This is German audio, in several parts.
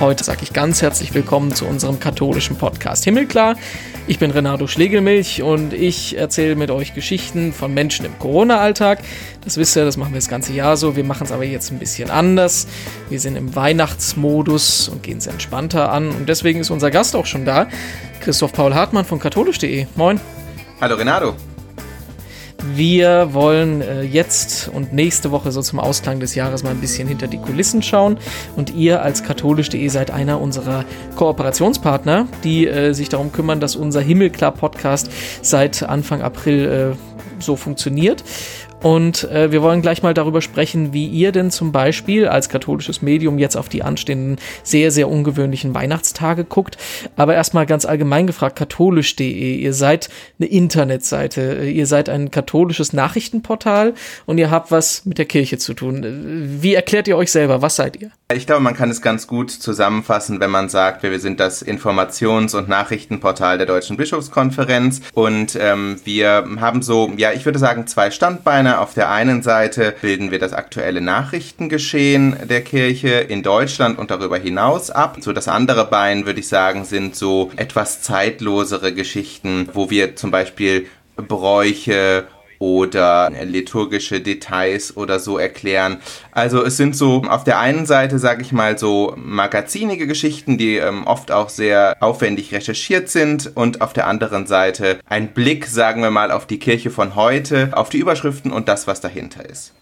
heute sage ich ganz herzlich willkommen zu unserem katholischen Podcast Himmelklar. Ich bin Renato Schlegelmilch und ich erzähle mit euch Geschichten von Menschen im Corona-Alltag. Das wisst ihr, das machen wir das ganze Jahr so. Wir machen es aber jetzt ein bisschen anders. Wir sind im Weihnachtsmodus und gehen es entspannter an. Und deswegen ist unser Gast auch schon da, Christoph Paul Hartmann von katholisch.de. Moin. Hallo Renato. Wir wollen äh, jetzt und nächste Woche so zum Ausklang des Jahres mal ein bisschen hinter die Kulissen schauen. Und ihr als katholisch.de seid einer unserer Kooperationspartner, die äh, sich darum kümmern, dass unser Himmelklar-Podcast seit Anfang April äh, so funktioniert. Und äh, wir wollen gleich mal darüber sprechen, wie ihr denn zum Beispiel als katholisches Medium jetzt auf die anstehenden sehr, sehr ungewöhnlichen Weihnachtstage guckt. Aber erstmal ganz allgemein gefragt, katholisch.de, ihr seid eine Internetseite, ihr seid ein katholisches Nachrichtenportal und ihr habt was mit der Kirche zu tun. Wie erklärt ihr euch selber? Was seid ihr? Ich glaube, man kann es ganz gut zusammenfassen, wenn man sagt, wir sind das Informations- und Nachrichtenportal der Deutschen Bischofskonferenz und ähm, wir haben so, ja, ich würde sagen, zwei Standbeine. Auf der einen Seite bilden wir das aktuelle Nachrichtengeschehen der Kirche in Deutschland und darüber hinaus ab. So das andere Bein, würde ich sagen, sind so etwas zeitlosere Geschichten, wo wir zum Beispiel Bräuche oder liturgische Details oder so erklären. Also es sind so auf der einen Seite, sage ich mal, so magazinige Geschichten, die ähm, oft auch sehr aufwendig recherchiert sind und auf der anderen Seite ein Blick, sagen wir mal, auf die Kirche von heute, auf die Überschriften und das, was dahinter ist.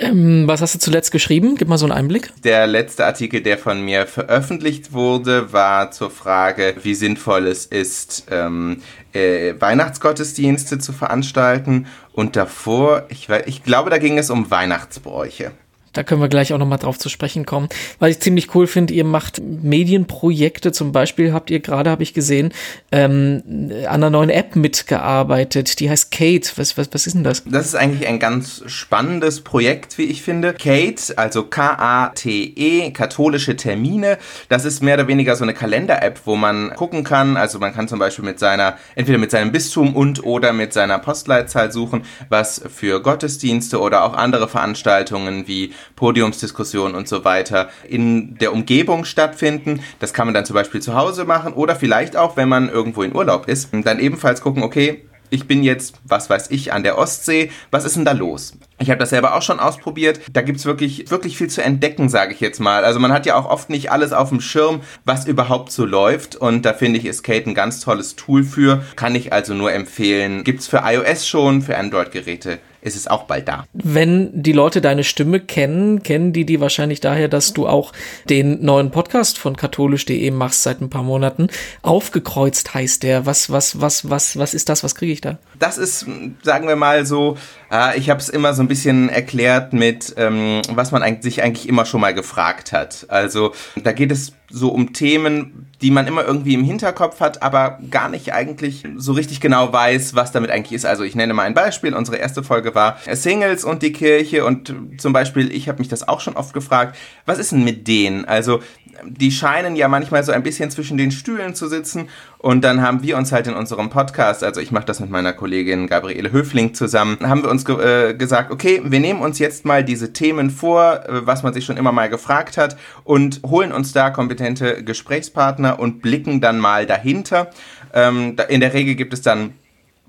Ähm, was hast du zuletzt geschrieben? Gib mal so einen Einblick. Der letzte Artikel, der von mir veröffentlicht wurde, war zur Frage, wie sinnvoll es ist, ähm, äh, Weihnachtsgottesdienste zu veranstalten. Und davor, ich, ich glaube, da ging es um Weihnachtsbräuche. Da können wir gleich auch nochmal drauf zu sprechen kommen. Was ich ziemlich cool finde, ihr macht Medienprojekte. Zum Beispiel habt ihr gerade, habe ich gesehen, ähm, an einer neuen App mitgearbeitet. Die heißt Kate. Was, was, was ist denn das? Das ist eigentlich ein ganz spannendes Projekt, wie ich finde. Kate, also K-A-T-E, katholische Termine. Das ist mehr oder weniger so eine Kalender-App, wo man gucken kann. Also man kann zum Beispiel mit seiner, entweder mit seinem Bistum und oder mit seiner Postleitzahl suchen, was für Gottesdienste oder auch andere Veranstaltungen wie Podiumsdiskussionen und so weiter in der Umgebung stattfinden. Das kann man dann zum Beispiel zu Hause machen oder vielleicht auch, wenn man irgendwo in Urlaub ist, dann ebenfalls gucken, okay, ich bin jetzt, was weiß ich, an der Ostsee. Was ist denn da los? Ich habe das selber auch schon ausprobiert. Da gibt's wirklich, wirklich viel zu entdecken, sage ich jetzt mal. Also man hat ja auch oft nicht alles auf dem Schirm, was überhaupt so läuft. Und da finde ich, ist Kate ein ganz tolles Tool für. Kann ich also nur empfehlen. Gibt's für iOS schon, für Android-Geräte ist es auch bald da. Wenn die Leute deine Stimme kennen, kennen die die wahrscheinlich daher, dass du auch den neuen Podcast von katholisch.de machst seit ein paar Monaten. Aufgekreuzt heißt der. Was, was, was, was, was ist das? Was kriege ich da? Das ist, sagen wir mal so, äh, ich habe es immer so ein bisschen erklärt mit, ähm, was man eigentlich, sich eigentlich immer schon mal gefragt hat. Also da geht es so um Themen, die man immer irgendwie im Hinterkopf hat, aber gar nicht eigentlich so richtig genau weiß, was damit eigentlich ist. Also ich nenne mal ein Beispiel. Unsere erste Folge war Singles und die Kirche und zum Beispiel, ich habe mich das auch schon oft gefragt, was ist denn mit denen? Also die scheinen ja manchmal so ein bisschen zwischen den Stühlen zu sitzen. Und dann haben wir uns halt in unserem Podcast, also ich mache das mit meiner Kollegin Gabriele Höfling zusammen, haben wir uns ge äh, gesagt, okay, wir nehmen uns jetzt mal diese Themen vor, äh, was man sich schon immer mal gefragt hat, und holen uns da kompetente Gesprächspartner und blicken dann mal dahinter. Ähm, in der Regel gibt es dann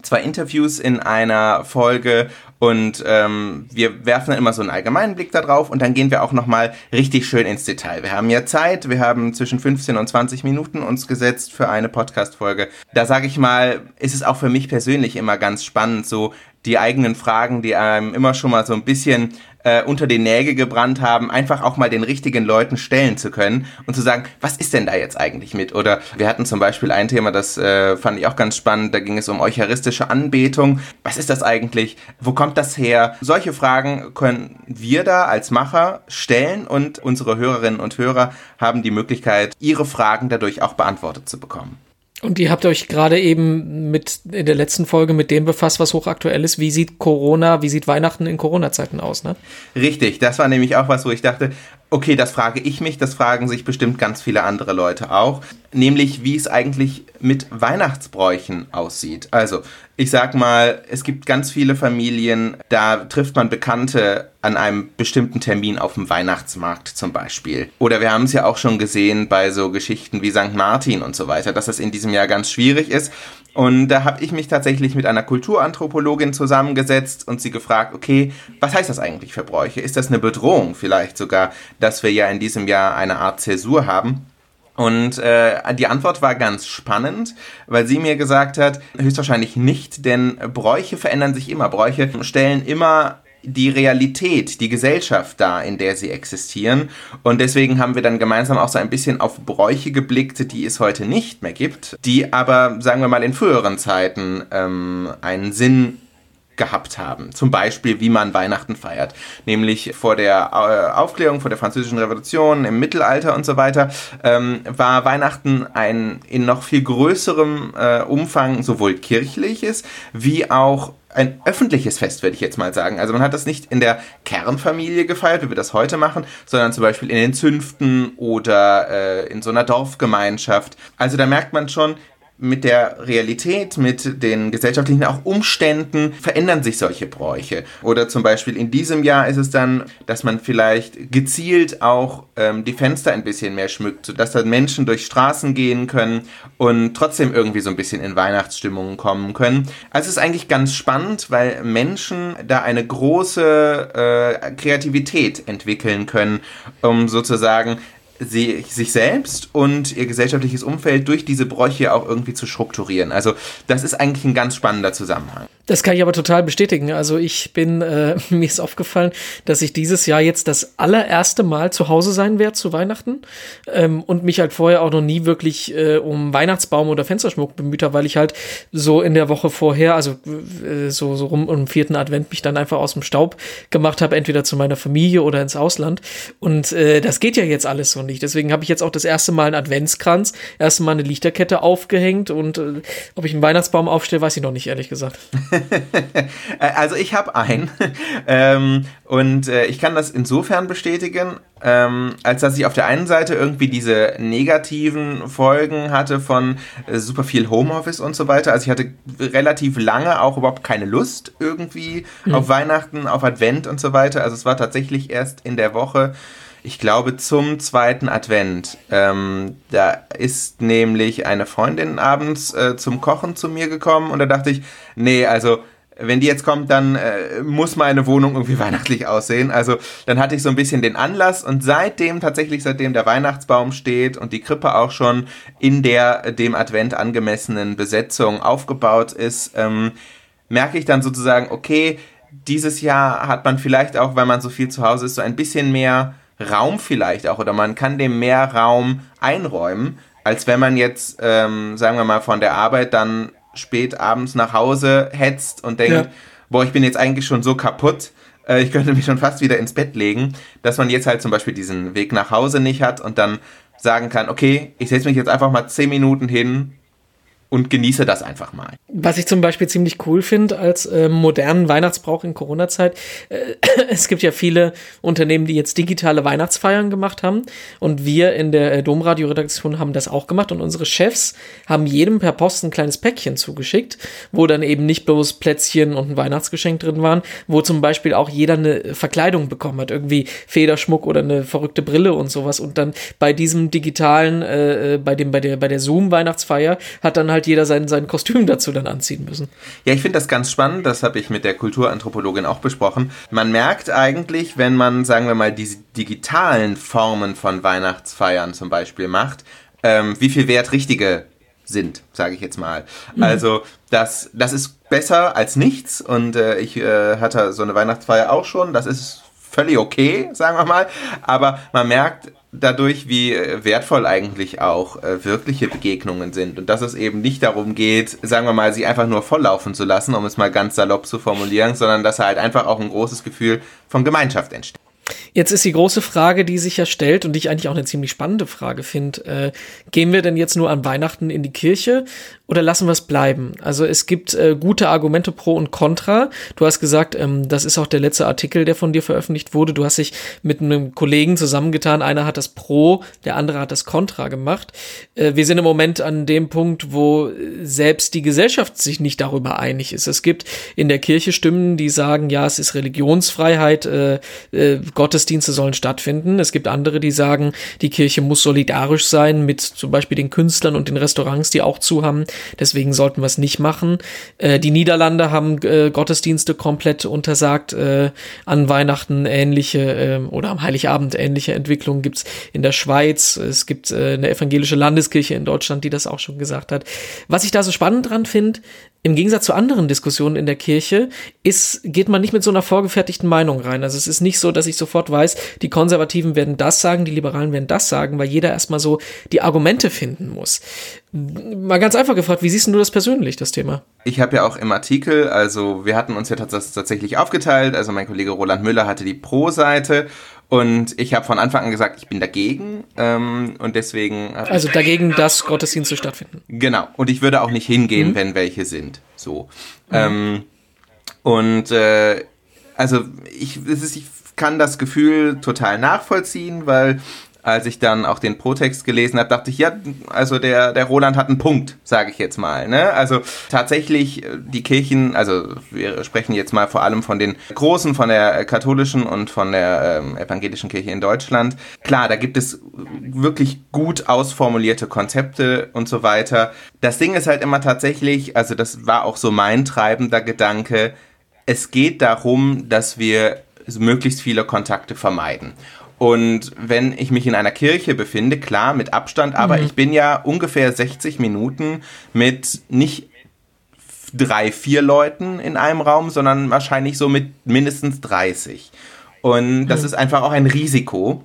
zwei Interviews in einer Folge und ähm, wir werfen dann immer so einen allgemeinen Blick da drauf und dann gehen wir auch nochmal richtig schön ins Detail. Wir haben ja Zeit, wir haben zwischen 15 und 20 Minuten uns gesetzt für eine Podcast-Folge. Da sage ich mal, ist es auch für mich persönlich immer ganz spannend, so die eigenen Fragen, die einem immer schon mal so ein bisschen äh, unter den Nägel gebrannt haben, einfach auch mal den richtigen Leuten stellen zu können und zu sagen, was ist denn da jetzt eigentlich mit? Oder wir hatten zum Beispiel ein Thema, das äh, fand ich auch ganz spannend, da ging es um eucharistische Anbetung. Was ist das eigentlich? Wo kommt das her? Solche Fragen können wir da als Macher stellen und unsere Hörerinnen und Hörer haben die Möglichkeit, ihre Fragen dadurch auch beantwortet zu bekommen. Und ihr habt euch gerade eben mit in der letzten Folge mit dem befasst, was hochaktuell ist. Wie sieht Corona, wie sieht Weihnachten in Corona-Zeiten aus, ne? Richtig, das war nämlich auch was, wo ich dachte, Okay, das frage ich mich, das fragen sich bestimmt ganz viele andere Leute auch, nämlich wie es eigentlich mit Weihnachtsbräuchen aussieht. Also, ich sag mal, es gibt ganz viele Familien, da trifft man Bekannte an einem bestimmten Termin auf dem Weihnachtsmarkt zum Beispiel. Oder wir haben es ja auch schon gesehen bei so Geschichten wie St. Martin und so weiter, dass das in diesem Jahr ganz schwierig ist. Und da habe ich mich tatsächlich mit einer Kulturanthropologin zusammengesetzt und sie gefragt, okay, was heißt das eigentlich für Bräuche? Ist das eine Bedrohung vielleicht sogar, dass wir ja in diesem Jahr eine Art Zäsur haben? Und äh, die Antwort war ganz spannend, weil sie mir gesagt hat, höchstwahrscheinlich nicht, denn Bräuche verändern sich immer. Bräuche stellen immer die Realität, die Gesellschaft da, in der sie existieren. Und deswegen haben wir dann gemeinsam auch so ein bisschen auf Bräuche geblickt, die es heute nicht mehr gibt, die aber, sagen wir mal, in früheren Zeiten ähm, einen Sinn gehabt haben. Zum Beispiel, wie man Weihnachten feiert. Nämlich vor der äh, Aufklärung, vor der Französischen Revolution, im Mittelalter und so weiter, ähm, war Weihnachten ein in noch viel größerem äh, Umfang sowohl kirchliches wie auch ein öffentliches Fest, würde ich jetzt mal sagen. Also man hat das nicht in der Kernfamilie gefeiert, wie wir das heute machen, sondern zum Beispiel in den Zünften oder äh, in so einer Dorfgemeinschaft. Also da merkt man schon, mit der Realität, mit den gesellschaftlichen auch Umständen verändern sich solche Bräuche. Oder zum Beispiel in diesem Jahr ist es dann, dass man vielleicht gezielt auch ähm, die Fenster ein bisschen mehr schmückt, sodass dann Menschen durch Straßen gehen können und trotzdem irgendwie so ein bisschen in Weihnachtsstimmungen kommen können. Also es ist eigentlich ganz spannend, weil Menschen da eine große äh, Kreativität entwickeln können, um sozusagen sie, sich selbst und ihr gesellschaftliches Umfeld durch diese Bräuche auch irgendwie zu strukturieren. Also das ist eigentlich ein ganz spannender Zusammenhang. Das kann ich aber total bestätigen. Also ich bin, äh, mir ist aufgefallen, dass ich dieses Jahr jetzt das allererste Mal zu Hause sein werde zu Weihnachten ähm, und mich halt vorher auch noch nie wirklich äh, um Weihnachtsbaum oder Fensterschmuck bemüht habe, weil ich halt so in der Woche vorher, also äh, so, so rum um vierten Advent mich dann einfach aus dem Staub gemacht habe, entweder zu meiner Familie oder ins Ausland. Und äh, das geht ja jetzt alles so nicht. Deswegen habe ich jetzt auch das erste Mal einen Adventskranz, erste Mal eine Lichterkette aufgehängt und äh, ob ich einen Weihnachtsbaum aufstelle, weiß ich noch nicht, ehrlich gesagt. also ich habe einen ähm, und äh, ich kann das insofern bestätigen, ähm, als dass ich auf der einen Seite irgendwie diese negativen Folgen hatte von äh, super viel Homeoffice und so weiter. Also ich hatte relativ lange auch überhaupt keine Lust irgendwie mhm. auf Weihnachten, auf Advent und so weiter. Also es war tatsächlich erst in der Woche ich glaube, zum zweiten Advent. Ähm, da ist nämlich eine Freundin abends äh, zum Kochen zu mir gekommen und da dachte ich, nee, also wenn die jetzt kommt, dann äh, muss meine Wohnung irgendwie weihnachtlich aussehen. Also dann hatte ich so ein bisschen den Anlass und seitdem, tatsächlich seitdem der Weihnachtsbaum steht und die Krippe auch schon in der dem Advent angemessenen Besetzung aufgebaut ist, ähm, merke ich dann sozusagen, okay, dieses Jahr hat man vielleicht auch, weil man so viel zu Hause ist, so ein bisschen mehr Raum vielleicht auch oder man kann dem mehr Raum einräumen, als wenn man jetzt, ähm, sagen wir mal, von der Arbeit dann spät abends nach Hause hetzt und denkt, ja. boah, ich bin jetzt eigentlich schon so kaputt, äh, ich könnte mich schon fast wieder ins Bett legen, dass man jetzt halt zum Beispiel diesen Weg nach Hause nicht hat und dann sagen kann, okay, ich setze mich jetzt einfach mal zehn Minuten hin und genieße das einfach mal. Was ich zum Beispiel ziemlich cool finde als äh, modernen Weihnachtsbrauch in Corona-Zeit, äh, es gibt ja viele Unternehmen, die jetzt digitale Weihnachtsfeiern gemacht haben. Und wir in der äh, Domradio-Redaktion haben das auch gemacht. Und unsere Chefs haben jedem per Post ein kleines Päckchen zugeschickt, wo dann eben nicht bloß Plätzchen und ein Weihnachtsgeschenk drin waren, wo zum Beispiel auch jeder eine Verkleidung bekommen hat, irgendwie Federschmuck oder eine verrückte Brille und sowas. Und dann bei diesem digitalen, äh, äh bei dem, bei der, bei der Zoom-Weihnachtsfeier hat dann halt halt jeder sein, sein Kostüm dazu dann anziehen müssen. Ja, ich finde das ganz spannend, das habe ich mit der Kulturanthropologin auch besprochen. Man merkt eigentlich, wenn man, sagen wir mal, diese digitalen Formen von Weihnachtsfeiern zum Beispiel macht, ähm, wie viel wert richtige sind, sage ich jetzt mal. Mhm. Also das, das ist besser als nichts und äh, ich äh, hatte so eine Weihnachtsfeier auch schon, das ist völlig okay, sagen wir mal, aber man merkt, dadurch, wie äh, wertvoll eigentlich auch äh, wirkliche Begegnungen sind und dass es eben nicht darum geht, sagen wir mal, sie einfach nur volllaufen zu lassen, um es mal ganz salopp zu formulieren, sondern dass halt einfach auch ein großes Gefühl von Gemeinschaft entsteht. Jetzt ist die große Frage, die sich ja stellt und die ich eigentlich auch eine ziemlich spannende Frage finde. Äh, gehen wir denn jetzt nur an Weihnachten in die Kirche oder lassen wir es bleiben? Also es gibt äh, gute Argumente pro und contra. Du hast gesagt, ähm, das ist auch der letzte Artikel, der von dir veröffentlicht wurde. Du hast dich mit einem Kollegen zusammengetan. Einer hat das pro, der andere hat das contra gemacht. Äh, wir sind im Moment an dem Punkt, wo selbst die Gesellschaft sich nicht darüber einig ist. Es gibt in der Kirche Stimmen, die sagen, ja, es ist Religionsfreiheit, äh, äh, Gottesdienste sollen stattfinden. Es gibt andere, die sagen, die Kirche muss solidarisch sein mit zum Beispiel den Künstlern und den Restaurants, die auch zu haben. Deswegen sollten wir es nicht machen. Äh, die Niederlande haben äh, Gottesdienste komplett untersagt. Äh, an Weihnachten ähnliche äh, oder am Heiligabend ähnliche Entwicklungen gibt's in der Schweiz. Es gibt äh, eine evangelische Landeskirche in Deutschland, die das auch schon gesagt hat. Was ich da so spannend dran finde, im Gegensatz zu anderen Diskussionen in der Kirche ist, geht man nicht mit so einer vorgefertigten Meinung rein. Also es ist nicht so, dass ich sofort weiß, die Konservativen werden das sagen, die Liberalen werden das sagen, weil jeder erstmal so die Argumente finden muss. Mal ganz einfach gefragt, wie siehst du das persönlich, das Thema? Ich habe ja auch im Artikel, also wir hatten uns ja tatsächlich aufgeteilt, also mein Kollege Roland Müller hatte die Pro-Seite und ich habe von Anfang an gesagt, ich bin dagegen ähm, und deswegen. Also dagegen, dass Gottesdienste stattfinden. Genau. Und ich würde auch nicht hingehen, mhm. wenn welche sind. So. Mhm. Ähm, und äh, also ich, ist, ich kann das Gefühl total nachvollziehen, weil als ich dann auch den Protext gelesen habe, dachte ich, ja, also der, der Roland hat einen Punkt, sage ich jetzt mal. Ne? Also tatsächlich äh, die Kirchen, also wir sprechen jetzt mal vor allem von den großen, von der katholischen und von der ähm, evangelischen Kirche in Deutschland. Klar, da gibt es wirklich gut ausformulierte Konzepte und so weiter. Das Ding ist halt immer tatsächlich, also das war auch so mein treibender Gedanke, es geht darum, dass wir möglichst viele Kontakte vermeiden. Und wenn ich mich in einer Kirche befinde, klar, mit Abstand, aber mhm. ich bin ja ungefähr 60 Minuten mit nicht drei, vier Leuten in einem Raum, sondern wahrscheinlich so mit mindestens 30. Und das mhm. ist einfach auch ein Risiko.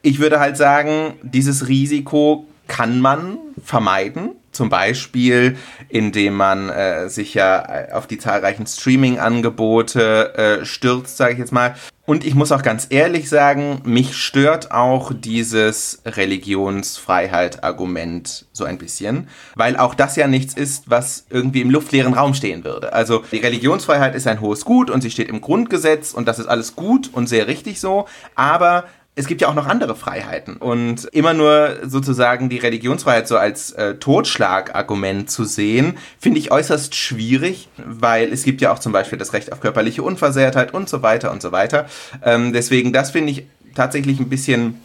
Ich würde halt sagen, dieses Risiko kann man vermeiden. Zum Beispiel, indem man äh, sich ja äh, auf die zahlreichen Streaming-Angebote äh, stürzt, sage ich jetzt mal. Und ich muss auch ganz ehrlich sagen, mich stört auch dieses Religionsfreiheit-Argument so ein bisschen, weil auch das ja nichts ist, was irgendwie im luftleeren Raum stehen würde. Also die Religionsfreiheit ist ein hohes Gut und sie steht im Grundgesetz und das ist alles gut und sehr richtig so, aber es gibt ja auch noch andere Freiheiten. Und immer nur sozusagen die Religionsfreiheit so als äh, Totschlagargument zu sehen, finde ich äußerst schwierig, weil es gibt ja auch zum Beispiel das Recht auf körperliche Unversehrtheit und so weiter und so weiter. Ähm, deswegen, das finde ich tatsächlich ein bisschen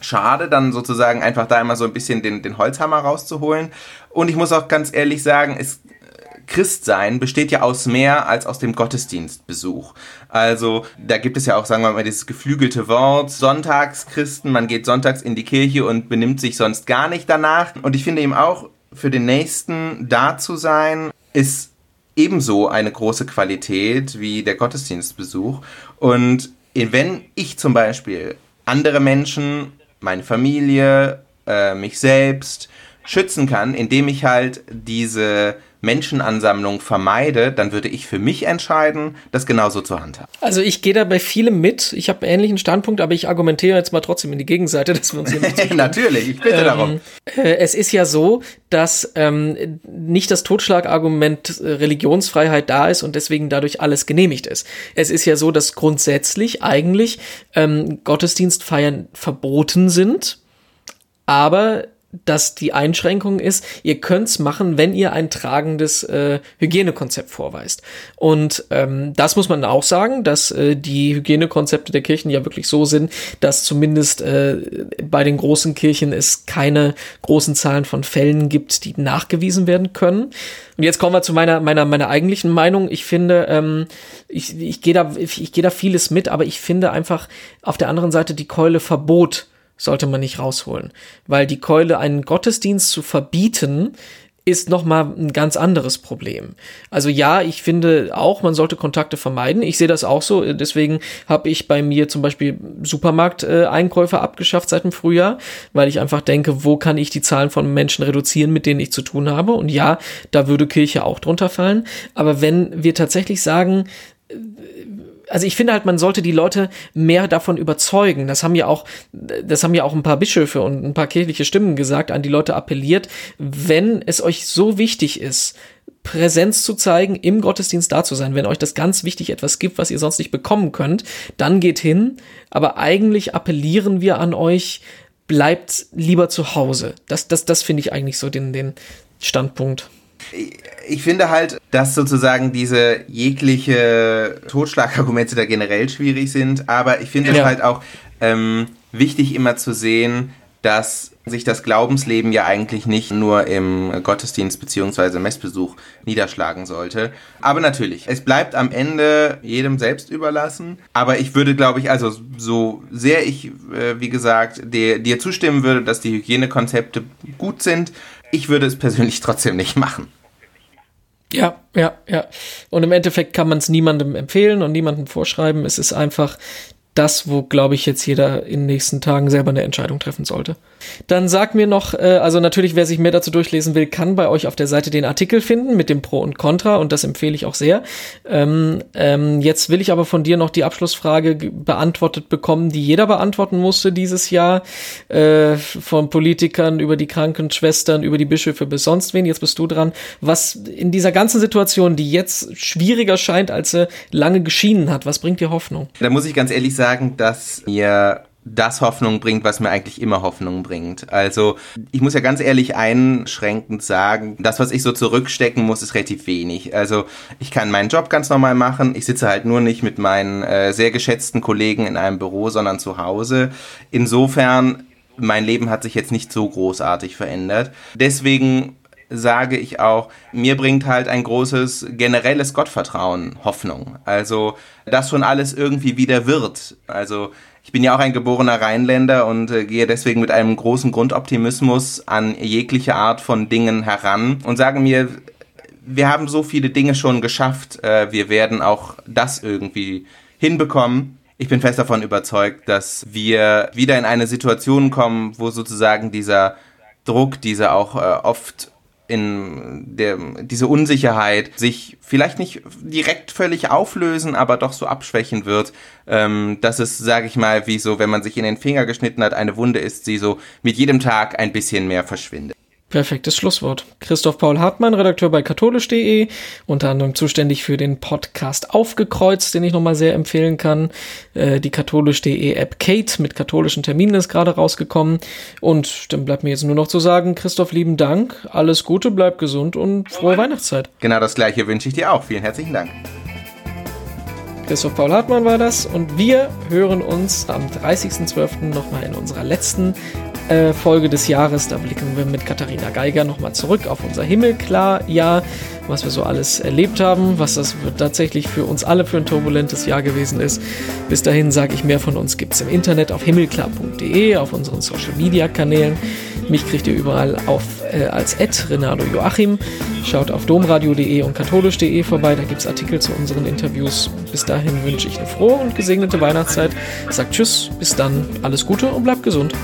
schade, dann sozusagen einfach da immer so ein bisschen den, den Holzhammer rauszuholen. Und ich muss auch ganz ehrlich sagen, es Christsein besteht ja aus mehr als aus dem Gottesdienstbesuch. Also da gibt es ja auch, sagen wir mal, dieses geflügelte Wort, Sonntagschristen, man geht sonntags in die Kirche und benimmt sich sonst gar nicht danach. Und ich finde eben auch, für den Nächsten da zu sein, ist ebenso eine große Qualität wie der Gottesdienstbesuch. Und wenn ich zum Beispiel andere Menschen, meine Familie, äh, mich selbst schützen kann, indem ich halt diese Menschenansammlung vermeide, dann würde ich für mich entscheiden, das genauso zu handhaben. Also ich gehe da bei vielem mit. Ich habe einen ähnlichen Standpunkt, aber ich argumentiere jetzt mal trotzdem in die Gegenseite, dass wir uns hier nicht Natürlich, ich bitte ähm, darum. Äh, es ist ja so, dass ähm, nicht das Totschlagargument äh, Religionsfreiheit da ist und deswegen dadurch alles genehmigt ist. Es ist ja so, dass grundsätzlich eigentlich ähm, Gottesdienstfeiern verboten sind, aber dass die Einschränkung ist, ihr könnt's machen, wenn ihr ein tragendes äh, Hygienekonzept vorweist. Und ähm, das muss man auch sagen, dass äh, die Hygienekonzepte der Kirchen ja wirklich so sind, dass zumindest äh, bei den großen Kirchen es keine großen Zahlen von Fällen gibt, die nachgewiesen werden können. Und jetzt kommen wir zu meiner meiner meiner eigentlichen Meinung. Ich finde, ähm, ich, ich gehe da ich gehe da vieles mit, aber ich finde einfach auf der anderen Seite die Keule Verbot sollte man nicht rausholen. Weil die Keule, einen Gottesdienst zu verbieten, ist nochmal ein ganz anderes Problem. Also ja, ich finde auch, man sollte Kontakte vermeiden. Ich sehe das auch so. Deswegen habe ich bei mir zum Beispiel Supermarkteinkäufe abgeschafft seit dem Frühjahr, weil ich einfach denke, wo kann ich die Zahlen von Menschen reduzieren, mit denen ich zu tun habe? Und ja, da würde Kirche auch drunter fallen. Aber wenn wir tatsächlich sagen, also ich finde halt, man sollte die Leute mehr davon überzeugen. Das haben ja auch, das haben ja auch ein paar Bischöfe und ein paar kirchliche Stimmen gesagt, an die Leute appelliert, wenn es euch so wichtig ist, Präsenz zu zeigen, im Gottesdienst da zu sein. Wenn euch das ganz wichtig etwas gibt, was ihr sonst nicht bekommen könnt, dann geht hin. Aber eigentlich appellieren wir an euch, bleibt lieber zu Hause. Das, das, das finde ich eigentlich so den, den Standpunkt. Ich finde halt, dass sozusagen diese jegliche Totschlagargumente da generell schwierig sind, aber ich finde ja. es halt auch ähm, wichtig immer zu sehen, dass sich das Glaubensleben ja eigentlich nicht nur im Gottesdienst bzw. Messbesuch niederschlagen sollte. Aber natürlich, es bleibt am Ende jedem selbst überlassen. Aber ich würde, glaube ich, also so sehr ich, äh, wie gesagt, dir, dir zustimmen würde, dass die Hygienekonzepte gut sind, ich würde es persönlich trotzdem nicht machen. Ja, ja, ja. Und im Endeffekt kann man es niemandem empfehlen und niemandem vorschreiben. Es ist einfach das, wo, glaube ich, jetzt jeder in den nächsten Tagen selber eine Entscheidung treffen sollte. Dann sag mir noch, äh, also natürlich, wer sich mehr dazu durchlesen will, kann bei euch auf der Seite den Artikel finden mit dem Pro und Contra und das empfehle ich auch sehr. Ähm, ähm, jetzt will ich aber von dir noch die Abschlussfrage beantwortet bekommen, die jeder beantworten musste dieses Jahr, äh, von Politikern über die Krankenschwestern, über die Bischöfe bis sonst wen. Jetzt bist du dran. Was in dieser ganzen Situation, die jetzt schwieriger scheint, als sie lange geschienen hat, was bringt dir Hoffnung? Da muss ich ganz ehrlich sagen, sagen, dass mir das Hoffnung bringt, was mir eigentlich immer Hoffnung bringt. Also ich muss ja ganz ehrlich einschränkend sagen, das, was ich so zurückstecken muss, ist relativ wenig. Also ich kann meinen Job ganz normal machen. Ich sitze halt nur nicht mit meinen äh, sehr geschätzten Kollegen in einem Büro, sondern zu Hause. Insofern, mein Leben hat sich jetzt nicht so großartig verändert. Deswegen sage ich auch, mir bringt halt ein großes generelles Gottvertrauen Hoffnung. Also, dass schon alles irgendwie wieder wird. Also, ich bin ja auch ein geborener Rheinländer und äh, gehe deswegen mit einem großen Grundoptimismus an jegliche Art von Dingen heran und sage mir, wir haben so viele Dinge schon geschafft, äh, wir werden auch das irgendwie hinbekommen. Ich bin fest davon überzeugt, dass wir wieder in eine Situation kommen, wo sozusagen dieser Druck, dieser auch äh, oft in der, diese Unsicherheit sich vielleicht nicht direkt völlig auflösen, aber doch so abschwächen wird, ähm, dass es, sage ich mal, wie so, wenn man sich in den Finger geschnitten hat, eine Wunde ist, sie so mit jedem Tag ein bisschen mehr verschwindet. Perfektes Schlusswort. Christoph Paul Hartmann, Redakteur bei katholisch.de, unter anderem zuständig für den Podcast Aufgekreuzt, den ich nochmal sehr empfehlen kann. Äh, die katholisch.de App Kate mit katholischen Terminen ist gerade rausgekommen. Und dann bleibt mir jetzt nur noch zu sagen, Christoph, lieben Dank, alles Gute, bleib gesund und frohe Weihnachtszeit. Genau das gleiche wünsche ich dir auch. Vielen herzlichen Dank. Christoph Paul Hartmann war das und wir hören uns am 30.12. nochmal in unserer letzten äh, Folge des Jahres. Da blicken wir mit Katharina Geiger nochmal zurück auf unser Himmelklar-Jahr, was wir so alles erlebt haben, was das tatsächlich für uns alle für ein turbulentes Jahr gewesen ist. Bis dahin sage ich, mehr von uns gibt es im Internet auf himmelklar.de, auf unseren Social-Media-Kanälen. Mich kriegt ihr überall auf äh, als Ed Renato Joachim. Schaut auf domradio.de und katholisch.de vorbei, da gibt es Artikel zu unseren Interviews. Bis dahin wünsche ich eine frohe und gesegnete Weihnachtszeit. Sagt Tschüss, bis dann, alles Gute und bleibt gesund.